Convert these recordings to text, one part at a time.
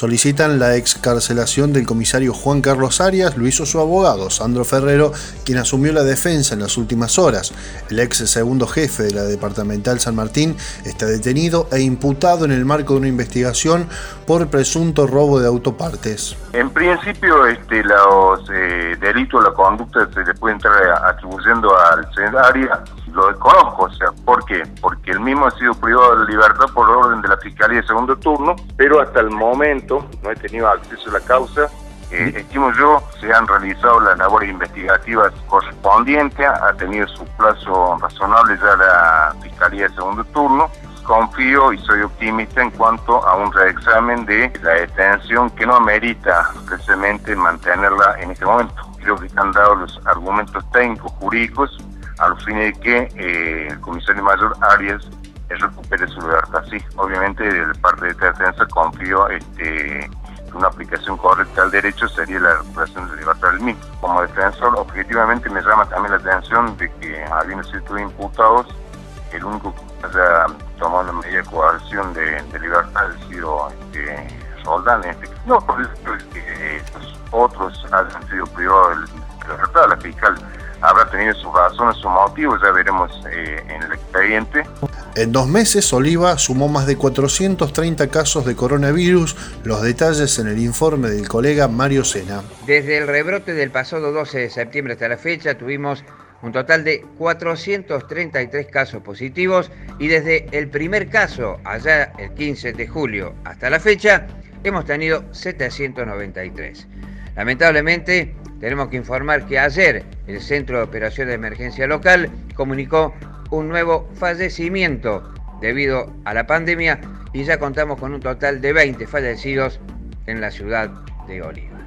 solicitan la excarcelación del comisario Juan Carlos Arias, lo hizo su abogado, Sandro Ferrero, quien asumió la defensa en las últimas horas. El ex segundo jefe de la departamental San Martín está detenido e imputado en el marco de una investigación por presunto robo de autopartes. En principio, este, los eh, delitos, la conducta se le puede entrar atribuyendo al Arias lo desconozco, o sea, ¿por qué? Porque el mismo ha sido privado de libertad por orden de la Fiscalía de segundo turno, pero hasta el momento no he tenido acceso a la causa. Eh, estimo yo, se han realizado las labores investigativas correspondientes, ha tenido su plazo razonable ya la Fiscalía de segundo turno. Confío y soy optimista en cuanto a un reexamen de la detención que no amerita precisamente mantenerla en este momento. Creo que están dados los argumentos técnicos, jurídicos, al fin de que eh, el comisario mayor Arias recupere su libertad. Sí, obviamente de parte de esta defensa confío este, que una aplicación correcta al derecho sería la recuperación de libertad del mismo. Como defensor, objetivamente me llama también la atención de que habiendo sido imputados, el único que haya tomado una medida de coerción de, libertad ha sido este, Roldán. Este, no, por eso que los otros hayan sido privados de la libertad, la fiscal habrá tenido sus razones, sus motivos, ya veremos eh, en el expediente. En dos meses, Oliva sumó más de 430 casos de coronavirus. Los detalles en el informe del colega Mario Sena. Desde el rebrote del pasado 12 de septiembre hasta la fecha, tuvimos un total de 433 casos positivos y desde el primer caso, allá el 15 de julio hasta la fecha, hemos tenido 793. Lamentablemente, tenemos que informar que ayer el Centro de Operaciones de Emergencia Local comunicó un nuevo fallecimiento debido a la pandemia y ya contamos con un total de 20 fallecidos en la ciudad de Oliva.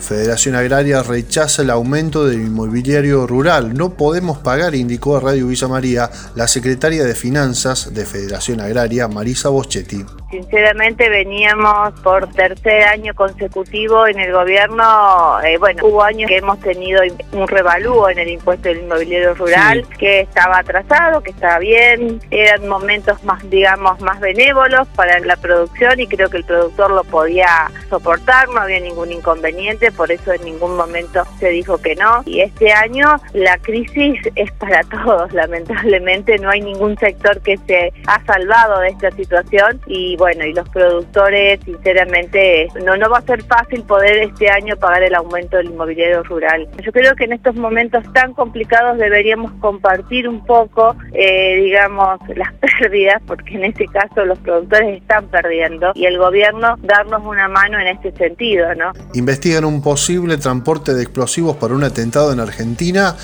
Federación Agraria rechaza el aumento del inmobiliario rural. No podemos pagar, indicó a Radio Villa María la secretaria de Finanzas de Federación Agraria, Marisa Boschetti. Sinceramente veníamos por tercer año consecutivo en el gobierno, eh, bueno, hubo años que hemos tenido un revalúo en el impuesto del inmobiliario rural, que estaba atrasado, que estaba bien, eran momentos más, digamos, más benévolos para la producción y creo que el productor lo podía soportar, no había ningún inconveniente, por eso en ningún momento se dijo que no. Y este año la crisis es para todos, lamentablemente no hay ningún sector que se ha salvado de esta situación y bueno, y los productores, sinceramente, no, no va a ser fácil poder este año pagar el aumento del inmobiliario rural. Yo creo que en estos momentos tan complicados deberíamos compartir un poco, eh, digamos, las pérdidas, porque en este caso los productores están perdiendo, y el gobierno darnos una mano en este sentido, ¿no? Investigan un posible transporte de explosivos para un atentado en Argentina.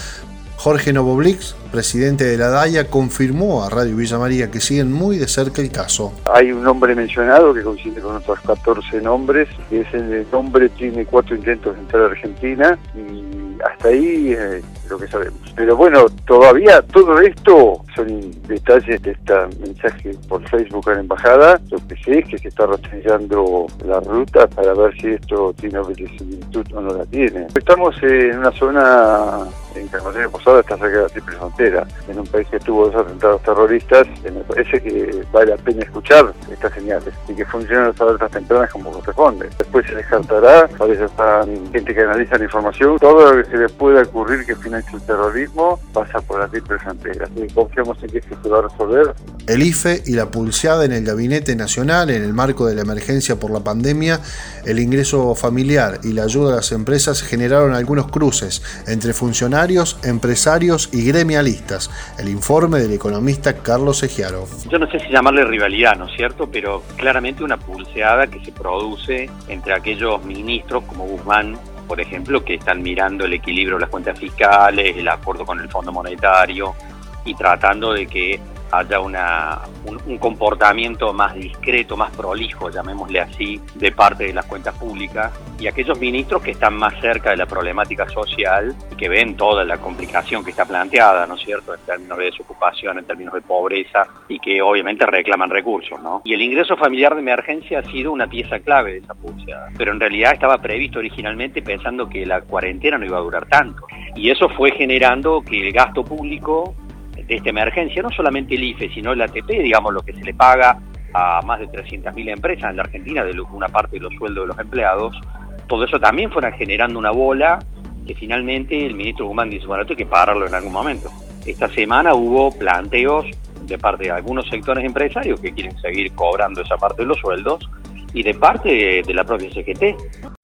Jorge Novoblix, presidente de la DAIA, confirmó a Radio Villa María que siguen muy de cerca el caso. Hay un nombre mencionado que coincide con otros 14 nombres, que es el nombre tiene cuatro intentos de entrar a Argentina y hasta ahí eh, lo que sabemos. Pero bueno, todavía todo esto son detalles de este mensaje por Facebook a la embajada. Lo que sé es que se está rastreando la ruta para ver si esto tiene similitud o no la tiene. Estamos en una zona en Carmelina Posada, está cerca de la triple frontera, en un país que tuvo dos atentados terroristas. Me parece que vale la pena escuchar estas señales y que funcionan las alertas tempranas como corresponde. Después se descartará, parece están gente que analiza la información, todo lo que se le pueda ocurrir que finalice el terrorismo pasa por la triple frontera. Y confiamos en que esto se va a resolver. El IFE y la pulseada en el Gabinete Nacional en el marco de la emergencia por la pandemia, el ingreso familiar y la ayuda a las empresas generaron algunos cruces entre funcionarios, empresarios y gremialistas. El informe del economista Carlos Egiaro. Yo no sé si llamarle rivalidad, ¿no es cierto? Pero claramente una pulseada que se produce entre aquellos ministros como Guzmán por ejemplo, que están mirando el equilibrio de las cuentas fiscales, el acuerdo con el Fondo Monetario y tratando de que haya una, un, comportamiento más discreto, más prolijo, llamémosle así, de parte de las cuentas públicas y aquellos ministros que están más cerca de la problemática social y que ven toda la complicación que está planteada, ¿no es cierto?, en términos de desocupación, en términos de pobreza y que obviamente reclaman recursos, ¿no? Y el ingreso familiar de emergencia ha sido una pieza clave de esa pulseada, pero en realidad estaba previsto originalmente pensando que la cuarentena no iba a durar tanto y eso fue generando que el gasto público esta emergencia, no solamente el IFE, sino el ATP, digamos, lo que se le paga a más de 300.000 empresas en la Argentina, de una parte de los sueldos de los empleados, todo eso también fuera generando una bola que finalmente el ministro Guzmán dice, bueno, esto hay que pararlo en algún momento. Esta semana hubo planteos de parte de algunos sectores empresarios que quieren seguir cobrando esa parte de los sueldos y de parte de la propia CGT.